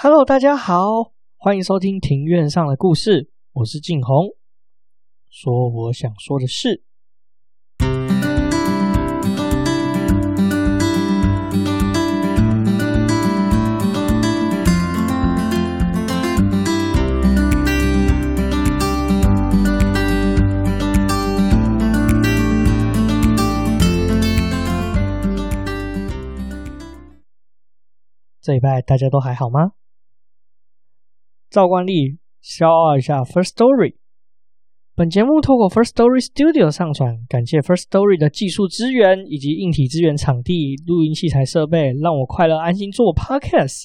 Hello，大家好，欢迎收听庭院上的故事，我是静红，说我想说的事。这礼拜大家都还好吗？照惯例，shout out 一下 First Story。本节目透过 First Story Studio 上传，感谢 First Story 的技术支援以及硬体资源、场地、录音器材设备，让我快乐安心做 Podcast。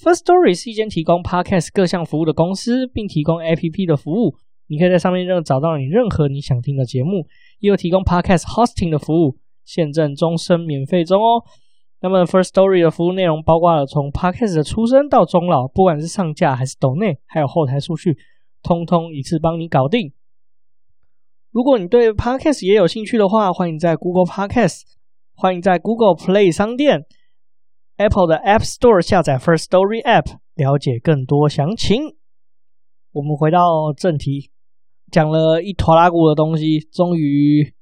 First Story 是一间提供 Podcast 各项服务的公司，并提供 APP 的服务。你可以在上面任找到你任何你想听的节目，也有提供 Podcast Hosting 的服务，现正终身免费中哦。那么，First Story 的服务内容包括了从 Podcast 的出生到终老，不管是上架还是抖内，还有后台数据，通通一次帮你搞定。如果你对 Podcast 也有兴趣的话，欢迎在 Google Podcast，欢迎在 Google Play 商店、Apple 的 App Store 下载 First Story App，了解更多详情。我们回到正题，讲了一拖拉库的东西，终于。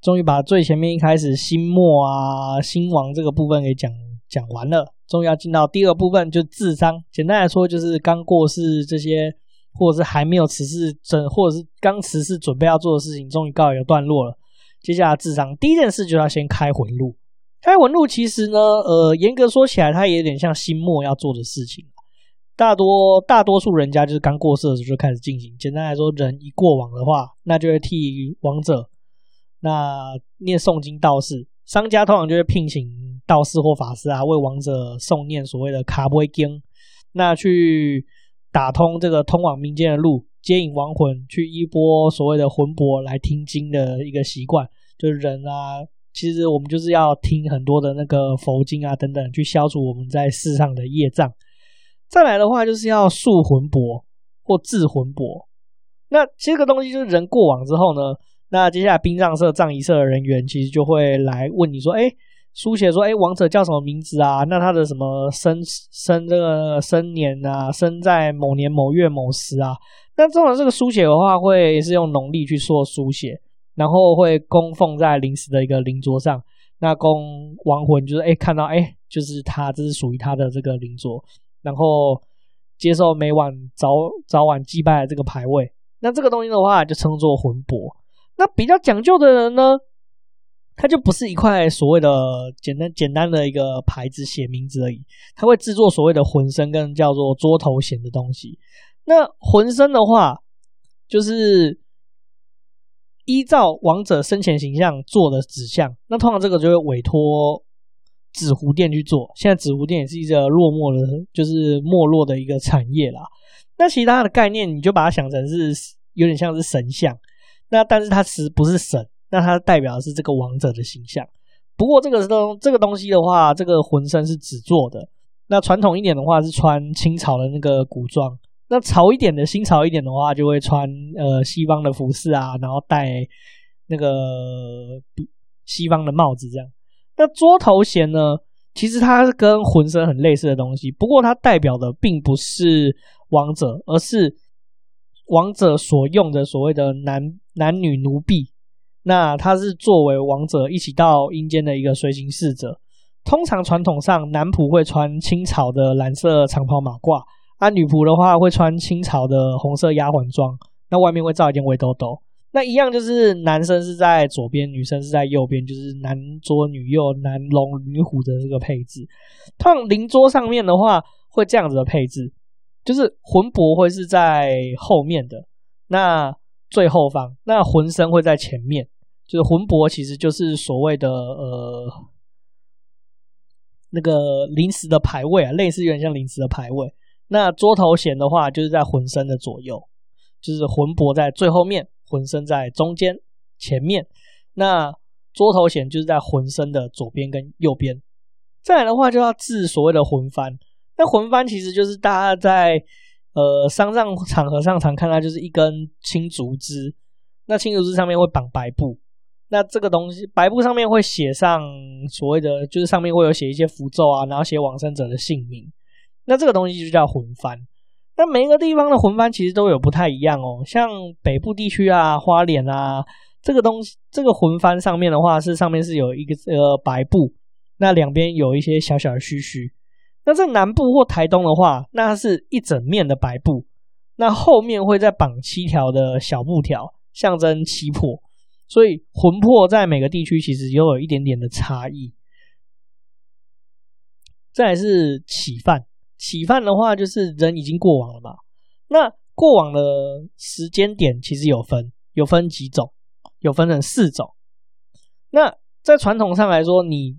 终于把最前面一开始新末啊、新王这个部分给讲讲完了，终于要进到第二部分，就是治丧。简单来说，就是刚过世这些，或者是还没有辞世准，或者是刚辞世准备要做的事情，终于告一个段落了。接下来治丧，第一件事就要先开魂路。开魂路其实呢，呃，严格说起来，它也有点像新末要做的事情。大多大多数人家就是刚过世的时候就开始进行。简单来说，人一过往的话，那就会替亡者。那念诵经道士，商家通常就会聘请道士或法师啊，为亡者诵念所谓的卡杯经，那去打通这个通往民间的路，接引亡魂去依波所谓的魂钵来听经的一个习惯。就是人啊，其实我们就是要听很多的那个佛经啊等等，去消除我们在世上的业障。再来的话，就是要塑魂钵或制魂钵。那这个东西就是人过往之后呢。那接下来殡葬社、葬仪社的人员其实就会来问你说：“哎，书写说，哎，亡者叫什么名字啊？那他的什么生生这个生年啊，生在某年某月某时啊？那这种这个书写的话，会是用农历去做书写，然后会供奉在临时的一个灵桌上。那供亡魂就是哎看到哎，就是他这是属于他的这个灵桌，然后接受每晚早早晚祭拜的这个牌位。那这个东西的话，就称作魂钵。”那比较讲究的人呢，他就不是一块所谓的简单简单的一个牌子写名字而已，他会制作所谓的魂身跟叫做桌头衔的东西。那魂身的话，就是依照亡者生前形象做的纸像，那通常这个就会委托纸糊店去做。现在纸糊店也是一个落寞的，就是没落的一个产业啦。那其他的概念，你就把它想成是有点像是神像。那但是它是不是神？那它代表的是这个王者的形象。不过这个东这个东西的话，这个浑身是纸做的。那传统一点的话是穿清朝的那个古装。那潮一点的新潮一点的话，就会穿呃西方的服饰啊，然后戴那个西方的帽子这样。那桌头衔呢，其实它是跟浑身很类似的东西，不过它代表的并不是王者，而是王者所用的所谓的男。男女奴婢，那他是作为王者一起到阴间的一个随行侍者。通常传统上，男仆会穿清朝的蓝色长袍马褂，啊，女仆的话会穿清朝的红色丫鬟装，那外面会罩一件围兜兜。那一样就是男生是在左边，女生是在右边，就是男左女右，男龙女虎的这个配置。通常灵桌上面的话会这样子的配置，就是魂魄会是在后面的。那最后方，那魂身会在前面，就是魂魄，其实就是所谓的呃那个临时的牌位啊，类似有点像临时的牌位。那桌头衔的话，就是在魂身的左右，就是魂魄在最后面，魂身在中间前面。那桌头衔就是在魂身的左边跟右边。再来的话，就要制所谓的魂幡。那魂幡其实就是大家在。呃，丧葬场合上常看到就是一根青竹枝，那青竹枝上面会绑白布，那这个东西白布上面会写上所谓的，就是上面会有写一些符咒啊，然后写往生者的姓名。那这个东西就叫魂幡。那每一个地方的魂幡其实都有不太一样哦，像北部地区啊，花莲啊，这个东西，这个魂幡上面的话是上面是有一个呃白布，那两边有一些小小的须须。那在南部或台东的话，那它是一整面的白布，那后面会再绑七条的小布条，象征七魄。所以魂魄在每个地区其实也有一点点的差异。再来是起犯。起犯的话，就是人已经过往了嘛。那过往的时间点其实有分，有分几种，有分成四种。那在传统上来说，你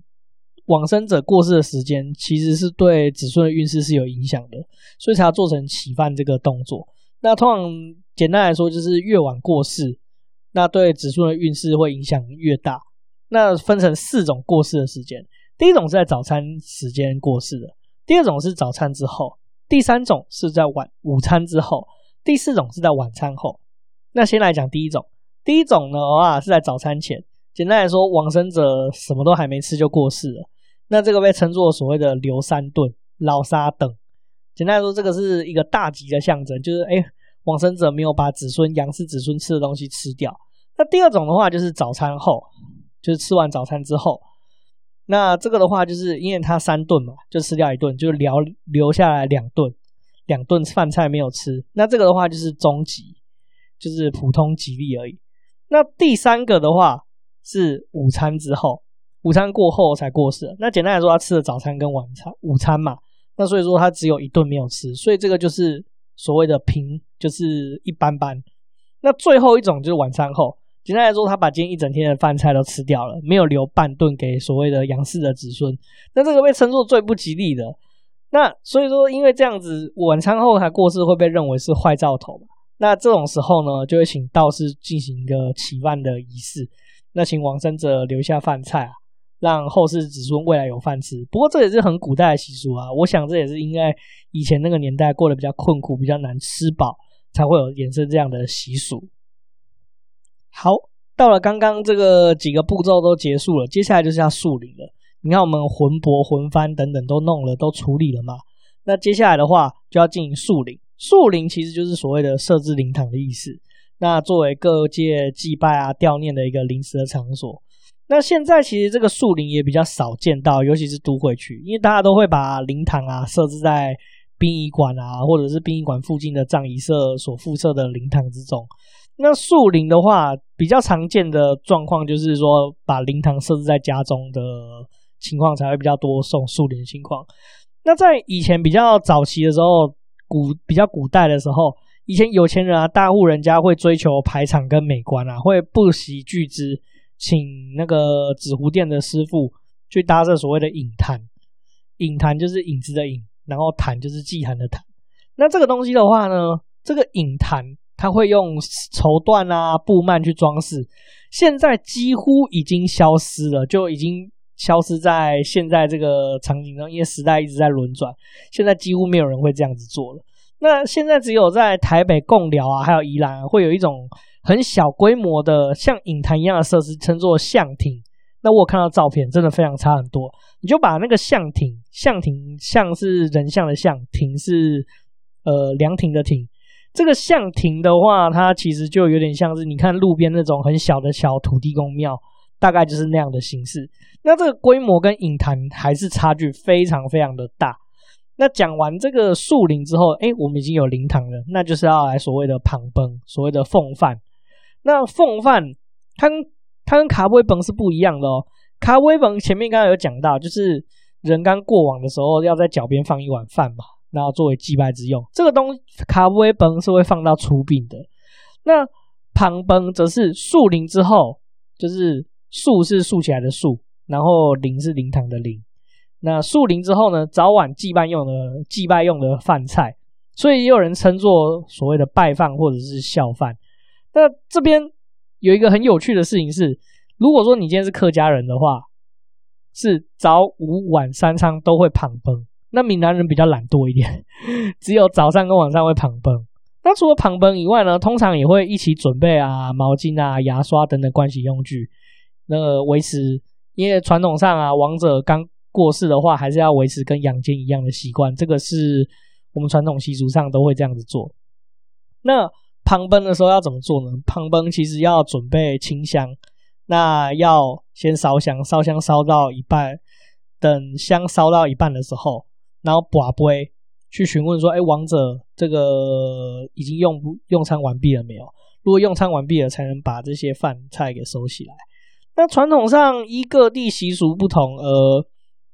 往生者过世的时间，其实是对子孙的运势是有影响的，所以才要做成起饭这个动作。那通常简单来说，就是越晚过世，那对子孙的运势会影响越大。那分成四种过世的时间，第一种是在早餐时间过世的。第二种是早餐之后，第三种是在晚午餐之后，第四种是在晚餐后。那先来讲第一种，第一种呢啊是在早餐前。简单来说，往生者什么都还没吃就过世了，那这个被称作所谓的留三顿、老三等。简单来说，这个是一个大吉的象征，就是诶往生者没有把子孙杨氏子孙吃的东西吃掉。那第二种的话就是早餐后，就是吃完早餐之后。那这个的话，就是因为他三顿嘛，就吃掉一顿，就留留下来两顿，两顿饭菜没有吃。那这个的话就是中吉，就是普通吉利而已。那第三个的话是午餐之后，午餐过后才过世。那简单来说，他吃了早餐跟晚餐、午餐嘛。那所以说他只有一顿没有吃，所以这个就是所谓的平，就是一般般。那最后一种就是晚餐后。简单来说，他把今天一整天的饭菜都吃掉了，没有留半顿给所谓的杨氏的子孙。那这个被称作最不吉利的。那所以说，因为这样子晚餐后才过世，会被认为是坏兆头嘛。那这种时候呢，就会请道士进行一个祈饭的仪式，那请往生者留下饭菜啊，让后世子孙未来有饭吃。不过这也是很古代的习俗啊，我想这也是因为以前那个年代过得比较困苦，比较难吃饱，才会有衍生这样的习俗。好，到了刚刚这个几个步骤都结束了，接下来就是要树灵了。你看，我们魂帛、魂幡等等都弄了，都处理了嘛？那接下来的话就要进行树灵。树灵其实就是所谓的设置灵堂的意思。那作为各界祭拜啊、吊念的一个临时的场所。那现在其实这个树灵也比较少见到，尤其是都会区，因为大家都会把灵堂啊设置在殡仪馆啊，或者是殡仪馆附近的葬仪社所附设的灵堂之中。那树灵的话，比较常见的状况就是说，把灵堂设置在家中的情况才会比较多，送树灵的情况。那在以前比较早期的时候，古比较古代的时候，以前有钱人啊，大户人家会追求排场跟美观啊，会不惜巨资请那个纸糊店的师傅去搭设所谓的影坛。影坛就是影子的影，然后坛就是祭坛的坛。那这个东西的话呢，这个影坛。他会用绸缎啊、布幔去装饰，现在几乎已经消失了，就已经消失在现在这个场景中，因为时代一直在轮转，现在几乎没有人会这样子做了。那现在只有在台北贡寮啊，还有宜兰啊，会有一种很小规模的像影坛一样的设施，称作象亭。那我看到照片，真的非常差很多。你就把那个象亭，象亭像是人像的象，亭是呃凉亭的亭。这个象亭的话，它其实就有点像是你看路边那种很小的小土地公庙，大概就是那样的形式。那这个规模跟影坛还是差距非常非常的大。那讲完这个树林之后，哎，我们已经有灵堂了，那就是要来所谓的旁崩，所谓的奉饭。那奉饭，它跟它跟卡威崩是不一样的哦。卡威崩前面刚刚有讲到，就是人刚过往的时候，要在脚边放一碗饭嘛。然后作为祭拜之用，这个东卡威崩是会放到出殡的。那旁崩则是树灵之后，就是树是竖起来的树，然后灵是灵堂的灵。那树灵之后呢，早晚祭拜用的祭拜用的饭菜，所以也有人称作所谓的拜饭或者是孝饭。那这边有一个很有趣的事情是，如果说你今天是客家人的话，是早午晚三餐都会旁崩。那闽南人比较懒惰一点，只有早上跟晚上会旁崩。那除了旁崩以外呢，通常也会一起准备啊毛巾啊牙刷等等盥洗用具，那维持。因为传统上啊，亡者刚过世的话，还是要维持跟阳间一样的习惯，这个是我们传统习俗上都会这样子做。那旁奔的时候要怎么做呢？旁奔其实要准备清香，那要先烧香，烧香烧到一半，等香烧到一半的时候，然后把杯去询问说：“哎，王者这个已经用用餐完毕了没有？如果用餐完毕了，才能把这些饭菜给收起来。”那传统上依各地习俗不同而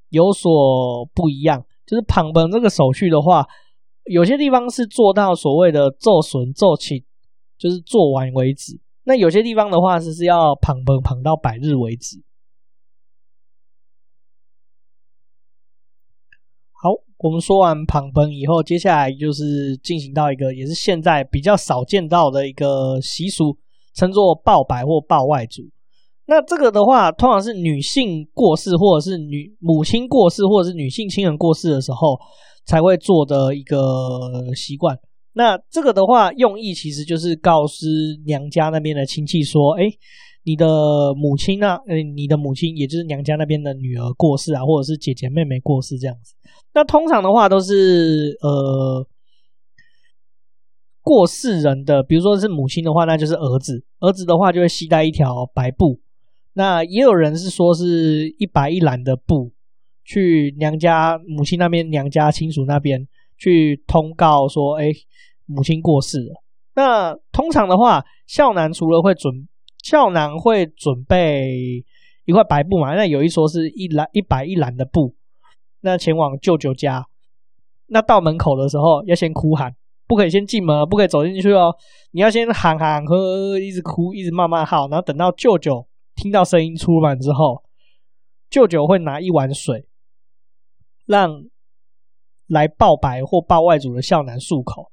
有所不一样，就是旁奔这个手续的话，有些地方是做到所谓的做损做罄，就是做完为止；那有些地方的话是是要捧捧捧到百日为止。好，我们说完旁奔以后，接下来就是进行到一个也是现在比较少见到的一个习俗，称作报白或报外祖。那这个的话，通常是女性过世，或者是女母亲过世，或者是女性亲人过世的时候才会做的一个习惯。那这个的话，用意其实就是告知娘家那边的亲戚说：“哎，你的母亲啊，呃，你的母亲，也就是娘家那边的女儿过世啊，或者是姐姐妹妹过世这样子。”那通常的话都是呃，过世人的，比如说是母亲的话，那就是儿子；儿子的话就会携带一条白布。那也有人是说，是一白一蓝的布，去娘家母亲那边、娘家亲属那边去通告说，哎，母亲过世了。那通常的话，孝男除了会准，孝男会准备一块白布嘛。那有一说是一蓝一白一蓝的布，那前往舅舅家。那到门口的时候要先哭喊，不可以先进门，不可以走进去哦。你要先喊喊呵呵，一直哭，一直慢慢号，然后等到舅舅。听到声音出门之后，舅舅会拿一碗水，让来报白或报外祖的孝男漱口。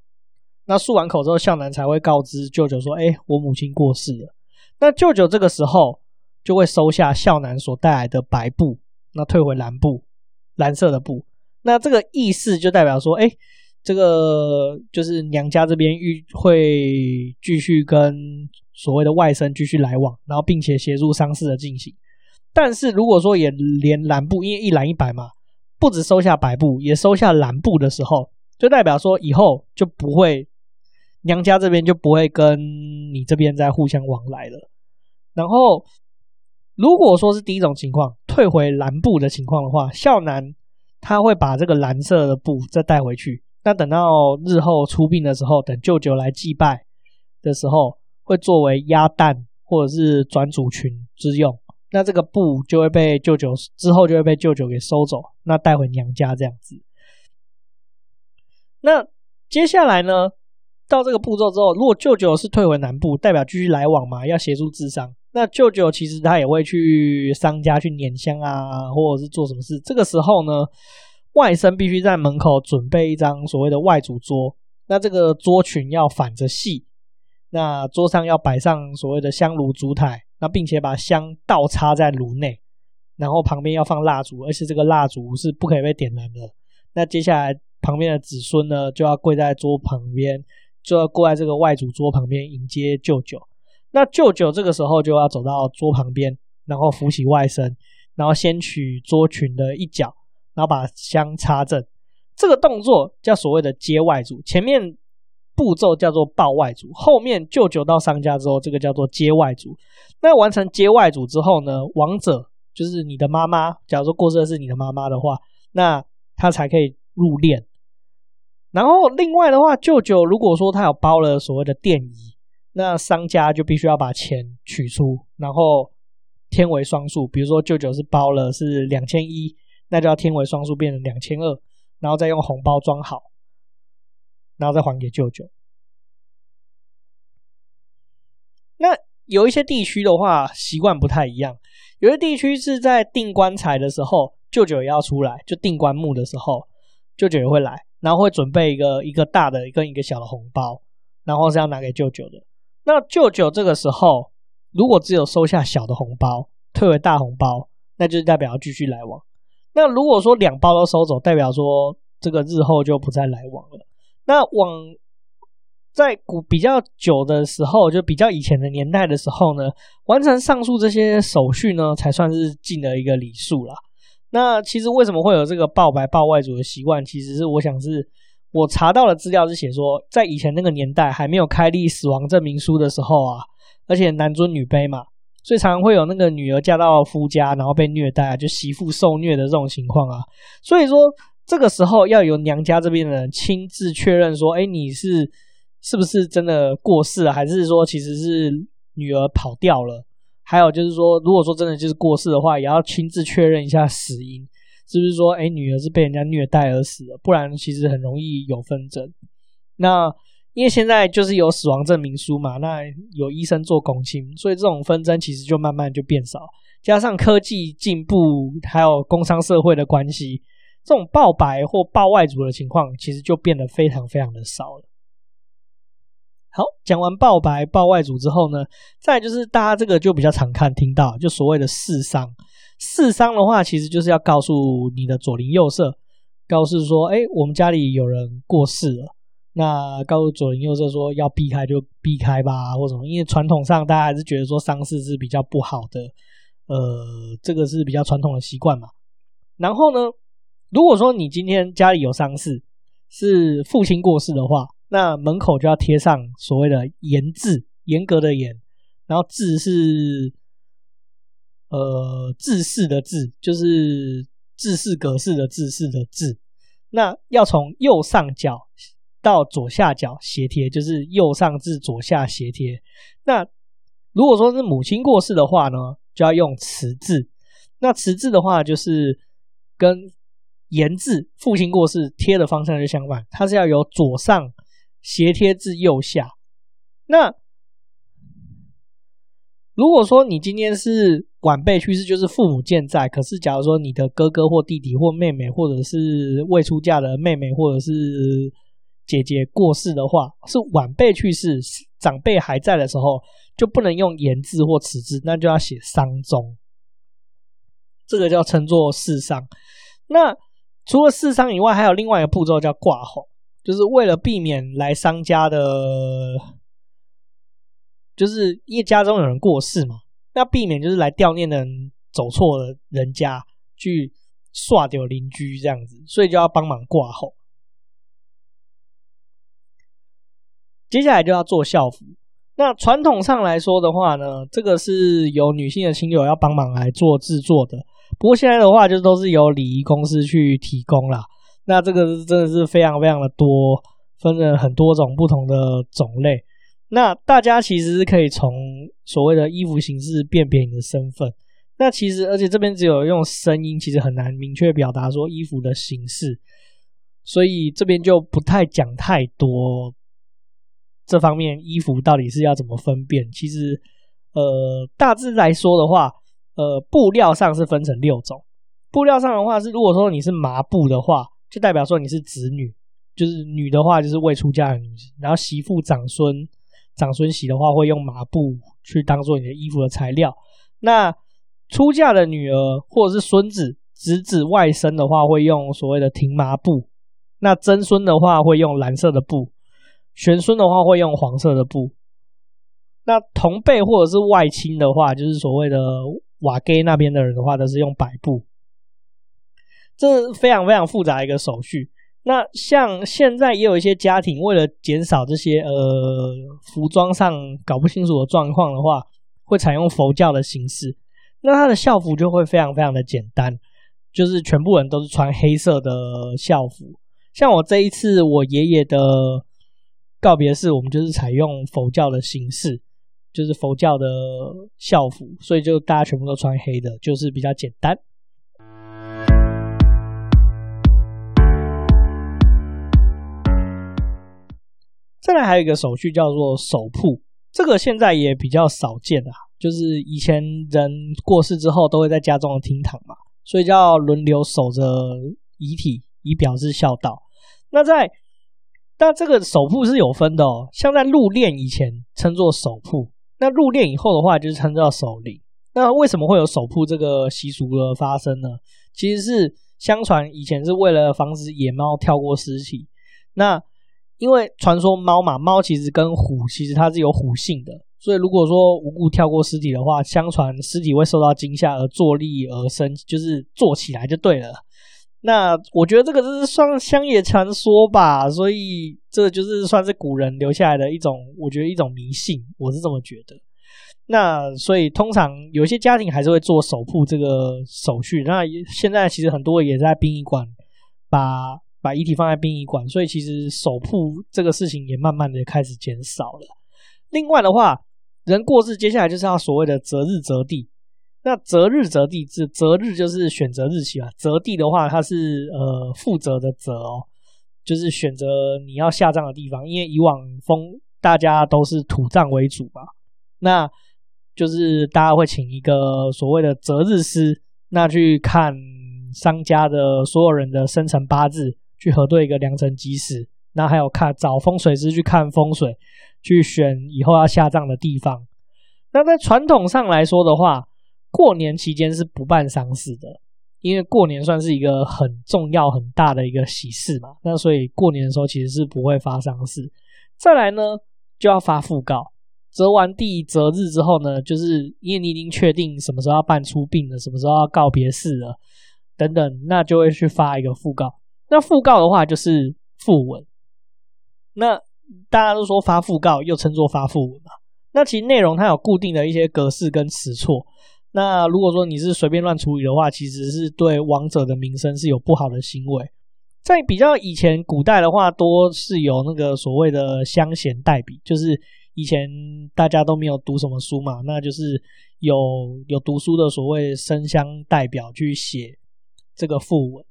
那漱完口之后，孝男才会告知舅舅说：“哎，我母亲过世了。”那舅舅这个时候就会收下孝男所带来的白布，那退回蓝布，蓝色的布。那这个意思就代表说：“哎，这个就是娘家这边预会继续跟。”所谓的外甥继续来往，然后并且协助丧事的进行。但是如果说也连蓝布，因为一蓝一白嘛，不止收下白布，也收下蓝布的时候，就代表说以后就不会娘家这边就不会跟你这边再互相往来了。然后如果说是第一种情况，退回蓝布的情况的话，孝男他会把这个蓝色的布再带回去。那等到日后出殡的时候，等舅舅来祭拜的时候。会作为压担或者是转祖群之用，那这个布就会被舅舅之后就会被舅舅给收走，那带回娘家这样子。那接下来呢，到这个步骤之后，如果舅舅是退回南部，代表继续来往嘛，要协助治丧，那舅舅其实他也会去商家去拈香啊，或者是做什么事。这个时候呢，外甥必须在门口准备一张所谓的外祖桌，那这个桌裙要反着系。那桌上要摆上所谓的香炉烛台，那并且把香倒插在炉内，然后旁边要放蜡烛，而且这个蜡烛是不可以被点燃的。那接下来旁边的子孙呢，就要跪在桌旁边，就要跪在这个外祖桌旁边迎接舅舅。那舅舅这个时候就要走到桌旁边，然后扶起外甥，然后先取桌裙的一角，然后把香插正。这个动作叫所谓的接外祖，前面。步骤叫做报外祖，后面舅舅到商家之后，这个叫做接外祖。那完成接外祖之后呢，王者就是你的妈妈，假如说过世的是你的妈妈的话，那他才可以入殓。然后另外的话，舅舅如果说他有包了所谓的电仪，那商家就必须要把钱取出，然后添为双数。比如说舅舅是包了是两千一，那就要添为双数，变成两千二，然后再用红包装好。然后再还给舅舅。那有一些地区的话，习惯不太一样。有些地区是在订棺材的时候，舅舅也要出来，就订棺木的时候，舅舅也会来，然后会准备一个一个大的跟一个小的红包，然后是要拿给舅舅的。那舅舅这个时候，如果只有收下小的红包，退回大红包，那就代表继续来往。那如果说两包都收走，代表说这个日后就不再来往了。那往在古比较久的时候，就比较以前的年代的时候呢，完成上述这些手续呢，才算是尽了一个礼数啦。那其实为什么会有这个报白报外祖的习惯？其实是我想是我查到的资料是写说，在以前那个年代还没有开立死亡证明书的时候啊，而且男尊女卑嘛，所以常常会有那个女儿嫁到夫家，然后被虐待啊，就媳妇受虐的这种情况啊。所以说这个时候要由娘家这边的人亲自确认说，哎，你是是不是真的过世了，还是说其实是女儿跑掉了？还有就是说，如果说真的就是过世的话，也要亲自确认一下死因，是不是说，哎，女儿是被人家虐待而死的？不然其实很容易有纷争。那因为现在就是有死亡证明书嘛，那有医生做公亲，所以这种纷争其实就慢慢就变少。加上科技进步，还有工商社会的关系，这种报白或报外祖的情况，其实就变得非常非常的少了。好，讲完报白、报外祖之后呢，再就是大家这个就比较常看听到，就所谓的四伤。四伤的话，其实就是要告诉你的左邻右舍，告诉说，哎，我们家里有人过世了，那告诉左邻右舍说要避开就避开吧，或什么，因为传统上大家还是觉得说丧事是比较不好的，呃，这个是比较传统的习惯嘛。然后呢，如果说你今天家里有丧事，是父亲过世的话。那门口就要贴上所谓的严字，严格的严，然后字是呃制式的字，就是制式格式的制式的字。那要从右上角到左下角斜贴，就是右上至左下斜贴。那如果说是母亲过世的话呢，就要用慈字。那慈字的话，就是跟言字父亲过世贴的方向就相反，它是要由左上。斜贴至右下。那如果说你今天是晚辈去世，就是父母健在，可是假如说你的哥哥或弟弟或妹妹，或者是未出嫁的妹妹或者是姐姐过世的话，是晚辈去世，长辈还在的时候，就不能用言字或此字，那就要写丧钟。这个叫称作四丧。那除了四丧以外，还有另外一个步骤叫挂号。就是为了避免来商家的，就是因为家中有人过世嘛，那避免就是来吊念的人走错了人家去刷掉邻居这样子，所以就要帮忙挂后。接下来就要做孝服。那传统上来说的话呢，这个是由女性的亲友要帮忙来做制作的。不过现在的话，就都是由礼仪公司去提供啦。那这个真的是非常非常的多，分了很多种不同的种类。那大家其实是可以从所谓的衣服形式辨别你的身份。那其实，而且这边只有用声音，其实很难明确表达说衣服的形式，所以这边就不太讲太多这方面衣服到底是要怎么分辨。其实，呃，大致来说的话，呃，布料上是分成六种。布料上的话是，如果说你是麻布的话。就代表说你是子女，就是女的话就是未出嫁的女性，然后媳妇、长孙、长孙媳的话会用麻布去当做你的衣服的材料。那出嫁的女儿或者是孙子、侄子、外甥的话会用所谓的停麻布。那曾孙的话会用蓝色的布，玄孙的话会用黄色的布。那同辈或者是外亲的话，就是所谓的瓦给那边的人的话，都是用白布。这是非常非常复杂一个手续。那像现在也有一些家庭，为了减少这些呃服装上搞不清楚的状况的话，会采用佛教的形式。那他的校服就会非常非常的简单，就是全部人都是穿黑色的校服。像我这一次我爷爷的告别式，我们就是采用佛教的形式，就是佛教的校服，所以就大家全部都穿黑的，就是比较简单。再来还有一个手续叫做守铺，这个现在也比较少见啊。就是以前人过世之后都会在家中的厅堂嘛，所以就要轮流守着遗体，以表示孝道。那在那这个守铺是有分的哦，像在入殓以前称作守铺，那入殓以后的话就是称作守灵。那为什么会有守铺这个习俗的发生呢？其实是相传以前是为了防止野猫跳过尸体，那。因为传说猫嘛，猫其实跟虎其实它是有虎性的，所以如果说无故跳过尸体的话，相传尸体会受到惊吓而坐立而生，就是坐起来就对了。那我觉得这个是算乡野传说吧，所以这个就是算是古人留下来的一种，我觉得一种迷信，我是这么觉得。那所以通常有些家庭还是会做守铺这个手续。那现在其实很多也在殡仪馆把把遗体放在殡仪馆，所以其实守铺这个事情也慢慢的开始减少了。另外的话，人过世接下来就是要所谓的择日择地。那择日择地，这择日就是选择日期啊。择地的话，它是呃负责的责哦，就是选择你要下葬的地方。因为以往风大家都是土葬为主吧，那就是大家会请一个所谓的择日师，那去看商家的所有人的生辰八字，去核对一个良辰吉时。那还有看找风水师去看风水，去选以后要下葬的地方。那在传统上来说的话，过年期间是不办丧事的，因为过年算是一个很重要、很大的一个喜事嘛。那所以过年的时候其实是不会发丧事。再来呢，就要发讣告，择完地、择日之后呢，就是因为你已经确定什么时候要办出殡了，什么时候要告别式了等等，那就会去发一个讣告。那讣告的话就是訃文。那大家都说发讣告，又称作发訃文嘛。那其实内容它有固定的一些格式跟词错。那如果说你是随便乱处理的话，其实是对王者的名声是有不好的行为。在比较以前古代的话，多是有那个所谓的乡贤代笔，就是以前大家都没有读什么书嘛，那就是有有读书的所谓生乡代表去写这个副文，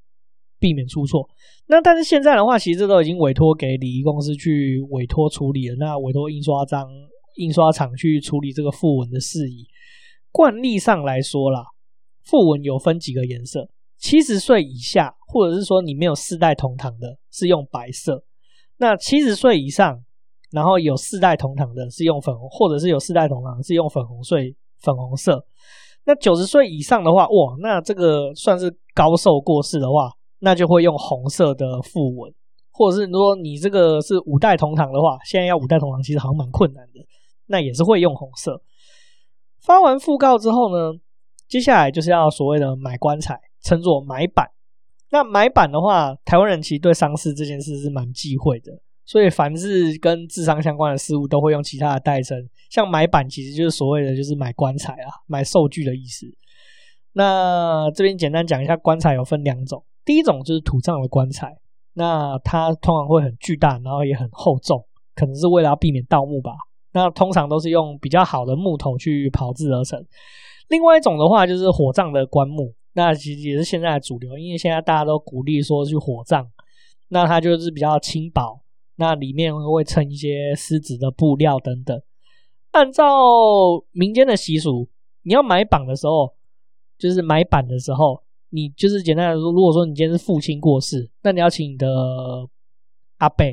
避免出错。那但是现在的话，其实这都已经委托给礼仪公司去委托处理了，那委托印刷章、印刷厂去处理这个副文的事宜。惯例上来说啦，訃文有分几个颜色，七十岁以下，或者是说你没有四代同堂的，是用白色；那七十岁以上，然后有四代同堂的，是用粉红，或者是有四代同堂是用粉红色，粉红色。那九十岁以上的话，哇，那这个算是高寿过世的话，那就会用红色的訃文，或者是说你这个是五代同堂的话，现在要五代同堂其实好像蛮困难的，那也是会用红色。发完讣告之后呢，接下来就是要所谓的买棺材，称作买板。那买板的话，台湾人其实对丧事这件事是蛮忌讳的，所以凡是跟治丧相关的事物都会用其他的代称。像买板其实就是所谓的就是买棺材啊，买寿具的意思。那这边简单讲一下，棺材有分两种，第一种就是土葬的棺材，那它通常会很巨大，然后也很厚重，可能是为了要避免盗墓吧。那通常都是用比较好的木头去炮制而成。另外一种的话，就是火葬的棺木，那其实也是现在的主流，因为现在大家都鼓励说去火葬，那它就是比较轻薄，那里面会会衬一些丝质的布料等等。按照民间的习俗，你要买板的时候，就是买板的时候，你就是简单来说，如果说你今天是父亲过世，那你要请你的阿伯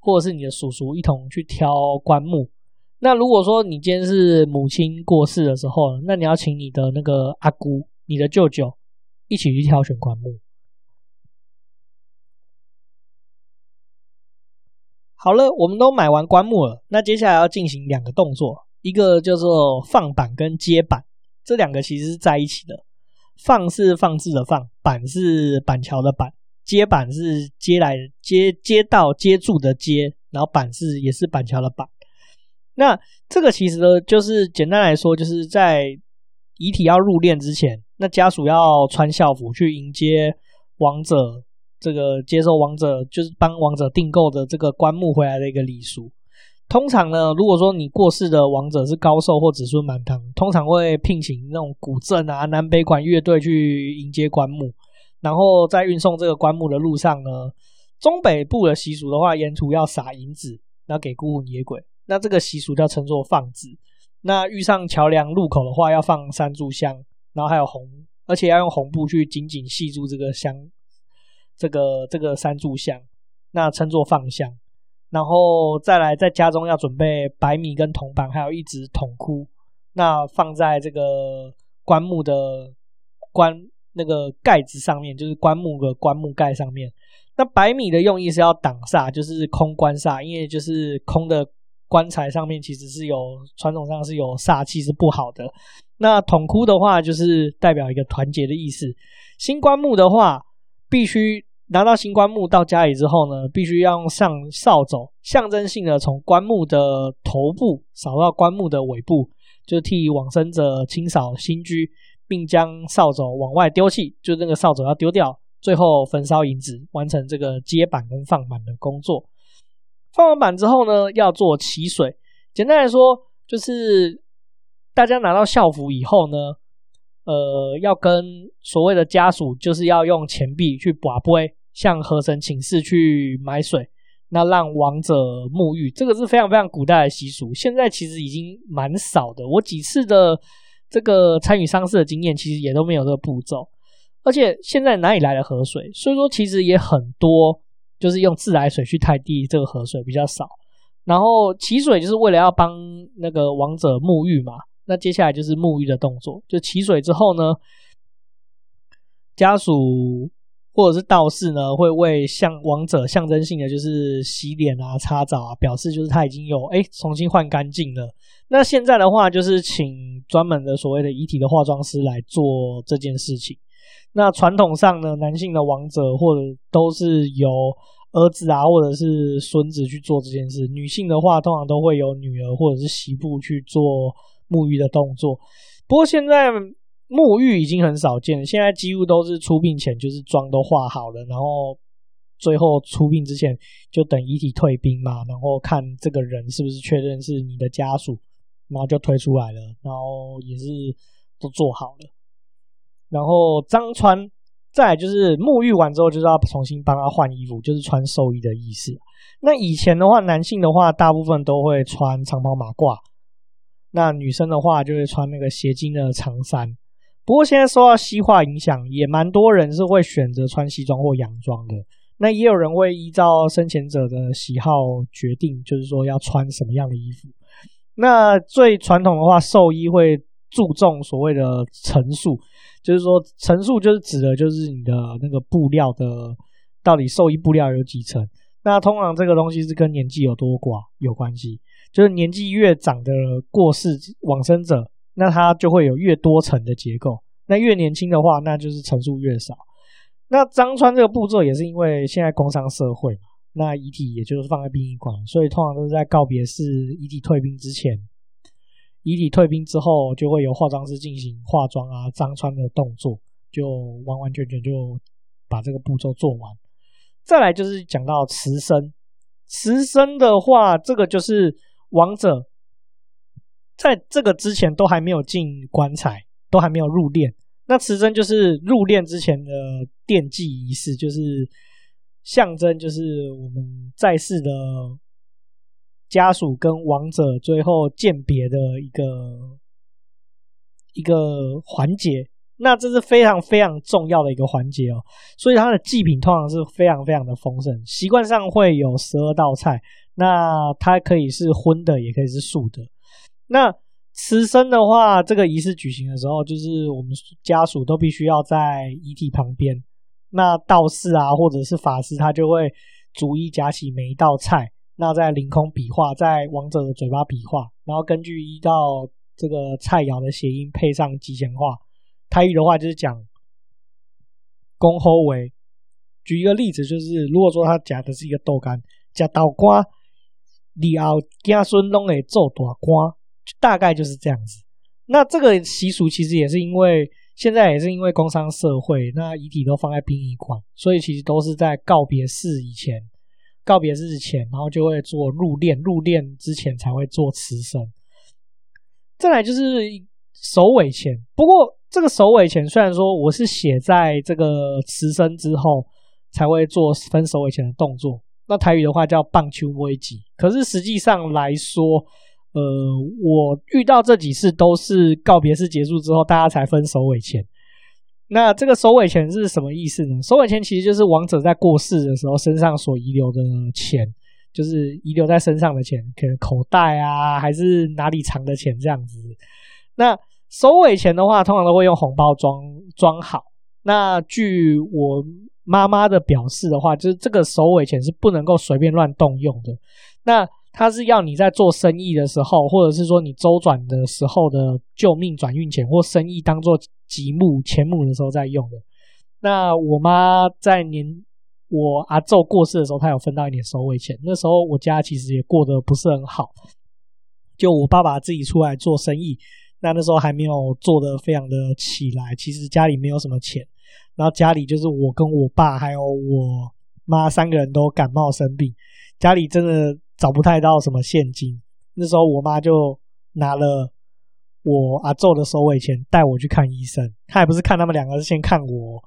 或者是你的叔叔一同去挑棺木。那如果说你今天是母亲过世的时候，那你要请你的那个阿姑、你的舅舅一起去挑选棺木。好了，我们都买完棺木了，那接下来要进行两个动作，一个叫做放板跟接板，这两个其实是在一起的。放是放置的放，板是板桥的板，接板是接来接接到接住的接，然后板是也是板桥的板。那这个其实呢，就是简单来说，就是在遗体要入殓之前，那家属要穿校服去迎接亡者，这个接受亡者就是帮亡者订购的这个棺木回来的一个礼俗。通常呢，如果说你过世的亡者是高寿或子孙满堂，通常会聘请那种古镇啊、南北管乐队去迎接棺木，然后在运送这个棺木的路上呢，中北部的习俗的话，沿途要撒银子，然后给孤魂野鬼。那这个习俗叫称作放纸。那遇上桥梁路口的话，要放三炷香，然后还有红，而且要用红布去紧紧系住这个香，这个这个三炷香，那称作放香。然后再来，在家中要准备白米跟铜板，还有一只铜箍，那放在这个棺木的棺那个盖子上面，就是棺木的棺木盖上面。那白米的用意是要挡煞，就是空棺煞，因为就是空的。棺材上面其实是有传统上是有煞气，是不好的。那统哭的话，就是代表一个团结的意思。新棺木的话，必须拿到新棺木到家里之后呢，必须要用上扫帚，象征性的从棺木的头部扫到棺木的尾部，就替往生者清扫新居，并将扫帚往外丢弃，就那个扫帚要丢掉，最后焚烧银纸，完成这个接板跟放板的工作。放完板之后呢，要做祈水。简单来说，就是大家拿到校服以后呢，呃，要跟所谓的家属，就是要用钱币去跋杯，向河神请示去买水，那让亡者沐浴。这个是非常非常古代的习俗，现在其实已经蛮少的。我几次的这个参与丧事的经验，其实也都没有这个步骤。而且现在哪里来的河水？所以说其实也很多。就是用自来水去代替这个河水比较少，然后祈水就是为了要帮那个亡者沐浴嘛。那接下来就是沐浴的动作，就祈水之后呢，家属或者是道士呢会为向亡者象征性的就是洗脸啊、擦澡啊，表示就是他已经有哎重新换干净了。那现在的话就是请专门的所谓的遗体的化妆师来做这件事情。那传统上呢，男性的王者或者都是由儿子啊，或者是孙子去做这件事；女性的话，通常都会有女儿或者是媳妇去做沐浴的动作。不过现在沐浴已经很少见了，现在几乎都是出殡前就是妆都化好了，然后最后出殡之前就等遗体退兵嘛，然后看这个人是不是确认是你的家属，然后就推出来了，然后也是都做好了。然后张穿，再就是沐浴完之后，就是要重新帮他换衣服，就是穿寿衣的意思。那以前的话，男性的话，大部分都会穿长袍马褂；那女生的话，就会穿那个斜襟的长衫。不过现在受到西化影响，也蛮多人是会选择穿西装或洋装的。那也有人会依照生前者的喜好决定，就是说要穿什么样的衣服。那最传统的话，寿衣会注重所谓的层数。就是说，层数就是指的，就是你的那个布料的到底寿衣布料有几层。那通常这个东西是跟年纪有多寡有关系。就是年纪越长的过世往生者，那他就会有越多层的结构。那越年轻的话，那就是层数越少。那张穿这个步骤也是因为现在工商社会嘛，那遗体也就是放在殡仪馆，所以通常都是在告别式遗体退殡之前。遗体退兵之后，就会由化妆师进行化妆啊、张穿的动作，就完完全全就把这个步骤做完。再来就是讲到辞生，辞生的话，这个就是王者在这个之前都还没有进棺材，都还没有入殓。那辞生就是入殓之前的奠祭仪式，就是象征，就是我们在世的。家属跟亡者最后鉴别的一个一个环节，那这是非常非常重要的一个环节哦。所以它的祭品通常是非常非常的丰盛，习惯上会有十二道菜。那它可以是荤的，也可以是素的。那辞生的话，这个仪式举行的时候，就是我们家属都必须要在遗体旁边。那道士啊，或者是法师，他就会逐一夹起每一道菜。那在凌空比划，在王者的嘴巴比划，然后根据一道这个菜肴的谐音配上吉祥话。台语的话就是讲“恭候为”。举一个例子，就是如果说他夹的是一个豆干，夹豆干，以后子孙拢会做大官，大概就是这样子。那这个习俗其实也是因为现在也是因为工商社会，那遗体都放在殡仪馆，所以其实都是在告别式以前。告别日前，然后就会做入殓，入殓之前才会做辞生。再来就是首尾前，不过这个首尾前虽然说我是写在这个辞生之后才会做分首尾前的动作，那台语的话叫棒球危机，可是实际上来说，呃，我遇到这几次都是告别式结束之后，大家才分首尾钱。那这个首尾钱是什么意思呢？首尾钱其实就是亡者在过世的时候身上所遗留的钱，就是遗留在身上的钱，可能口袋啊，还是哪里藏的钱这样子。那首尾钱的话，通常都会用红包装装好。那据我妈妈的表示的话，就是这个首尾钱是不能够随便乱动用的。那它是要你在做生意的时候，或者是说你周转的时候的救命转运钱，或生意当做吉目钱目的时候在用的。那我妈在年我阿祖过世的时候，她有分到一点收尾钱。那时候我家其实也过得不是很好，就我爸爸自己出来做生意，那那时候还没有做得非常的起来，其实家里没有什么钱，然后家里就是我跟我爸还有我妈三个人都感冒生病，家里真的。找不太到什么现金，那时候我妈就拿了我阿祖的收尾钱带我去看医生。他也不是看他们两个，是先看我。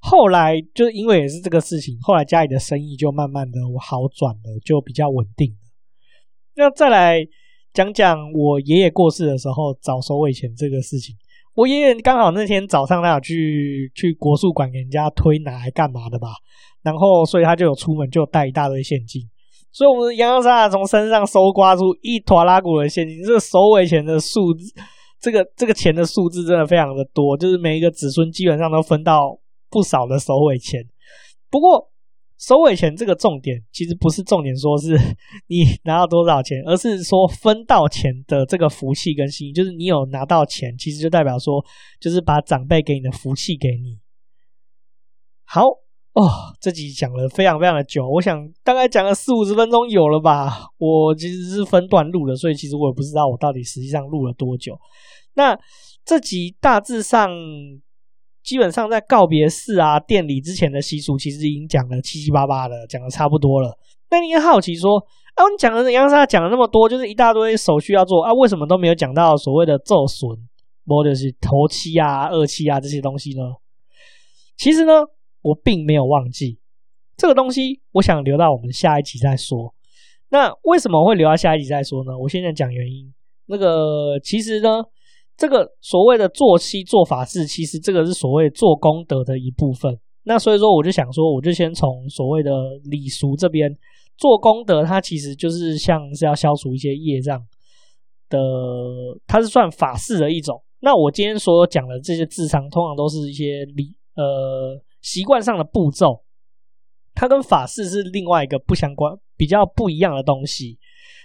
后来就因为也是这个事情，后来家里的生意就慢慢的好转了，就比较稳定了。那再来讲讲我爷爷过世的时候找收尾钱这个事情。我爷爷刚好那天早上他有去去国术馆给人家推拿还干嘛的吧，然后所以他就有出门就带一大堆现金。所以，我们的洋洋洒洒从身上搜刮出一坨拉古的现金。这个首尾钱的数字，这个这个钱的数字真的非常的多，就是每一个子孙基本上都分到不少的首尾钱。不过，首尾钱这个重点其实不是重点，说是 你拿到多少钱，而是说分到钱的这个福气跟心意。就是你有拿到钱，其实就代表说，就是把长辈给你的福气给你。好。哦，这集讲了非常非常的久，我想大概讲了四五十分钟有了吧。我其实是分段录的，所以其实我也不知道我到底实际上录了多久。那这集大致上基本上在告别式啊、店里之前的习俗，其实已经讲了七七八八的，讲的差不多了。那你也好奇说，啊，你讲的杨沙讲了那么多，就是一大堆手续要做啊，为什么都没有讲到所谓的奏损，或者是头七啊、二七啊这些东西呢？其实呢。我并没有忘记这个东西，我想留到我们下一集再说。那为什么会留到下一集再说呢？我现在讲原因。那个其实呢，这个所谓的做七做法事，其实这个是所谓做功德的一部分。那所以说，我就想说，我就先从所谓的礼俗这边做功德，它其实就是像是要消除一些业障的，它是算法事的一种。那我今天所讲的这些智商，通常都是一些礼呃。习惯上的步骤，它跟法事是另外一个不相关、比较不一样的东西。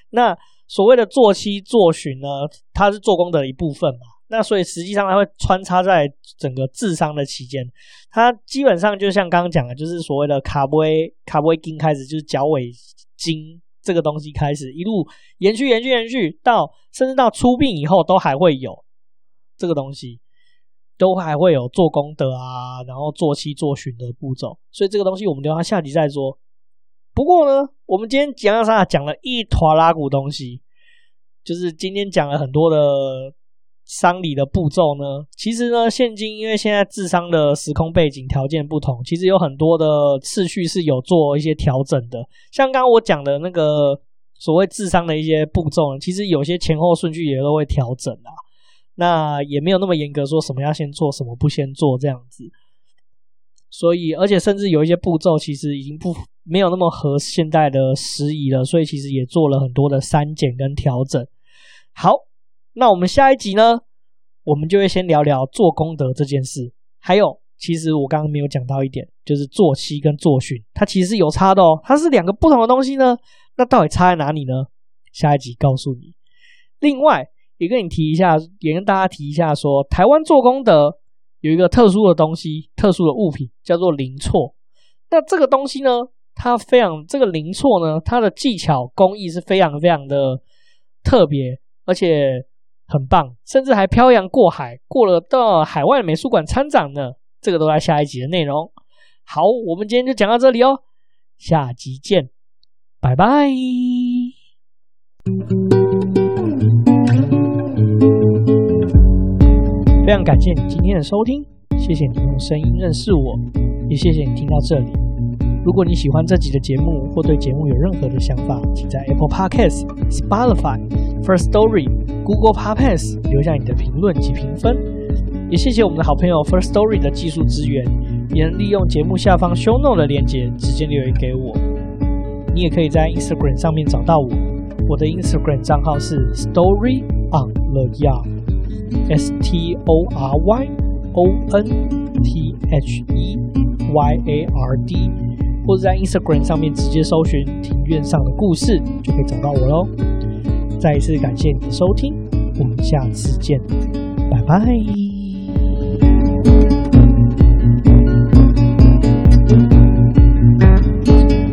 那所谓的做七做旬呢，它是做功德的一部分嘛。那所以实际上它会穿插在整个治丧的期间，它基本上就像刚刚讲的，就是所谓的卡布威卡布威金开始，就是脚尾经这个东西开始，一路延续、延续、延续到甚至到出殡以后都还会有这个东西。都还会有做功德啊，然后做七做旬的步骤，所以这个东西我们留到下集再说。不过呢，我们今天讲啥？讲了一坨拉古东西，就是今天讲了很多的丧礼的步骤呢。其实呢，现今因为现在治丧的时空背景条件不同，其实有很多的次序是有做一些调整的。像刚刚我讲的那个所谓治丧的一些步骤，其实有些前后顺序也都会调整啊。那也没有那么严格，说什么要先做，什么不先做这样子。所以，而且甚至有一些步骤其实已经不没有那么合现在的时宜了，所以其实也做了很多的删减跟调整。好，那我们下一集呢，我们就会先聊聊做功德这件事。还有，其实我刚刚没有讲到一点，就是做七跟做训，它其实有差的哦，它是两个不同的东西呢。那到底差在哪里呢？下一集告诉你。另外。也跟你提一下，也跟大家提一下说，台湾做功德有一个特殊的东西，特殊的物品叫做零错。那这个东西呢，它非常这个零错呢，它的技巧工艺是非常非常的特别，而且很棒，甚至还漂洋过海，过了到海外美术馆参展呢。这个都在下一集的内容。好，我们今天就讲到这里哦，下集见，拜拜。非常感谢你今天的收听，谢谢你用声音认识我，也谢谢你听到这里。如果你喜欢这集的节目，或对节目有任何的想法，请在 Apple Podcasts、Spotify、First Story、Google Podcast 留下你的评论及评分。也谢谢我们的好朋友 First Story 的技术支援，也能利用节目下方 Show Note 的链接直接留言给我。你也可以在 Instagram 上面找到我，我的 Instagram 账号是 Story on the Yard。S T O R Y O N T H E Y A R D，或者在 Instagram 上面直接搜寻“庭院上的故事”，就可以找到我喽。再一次感谢你的收听，我们下次见，拜拜。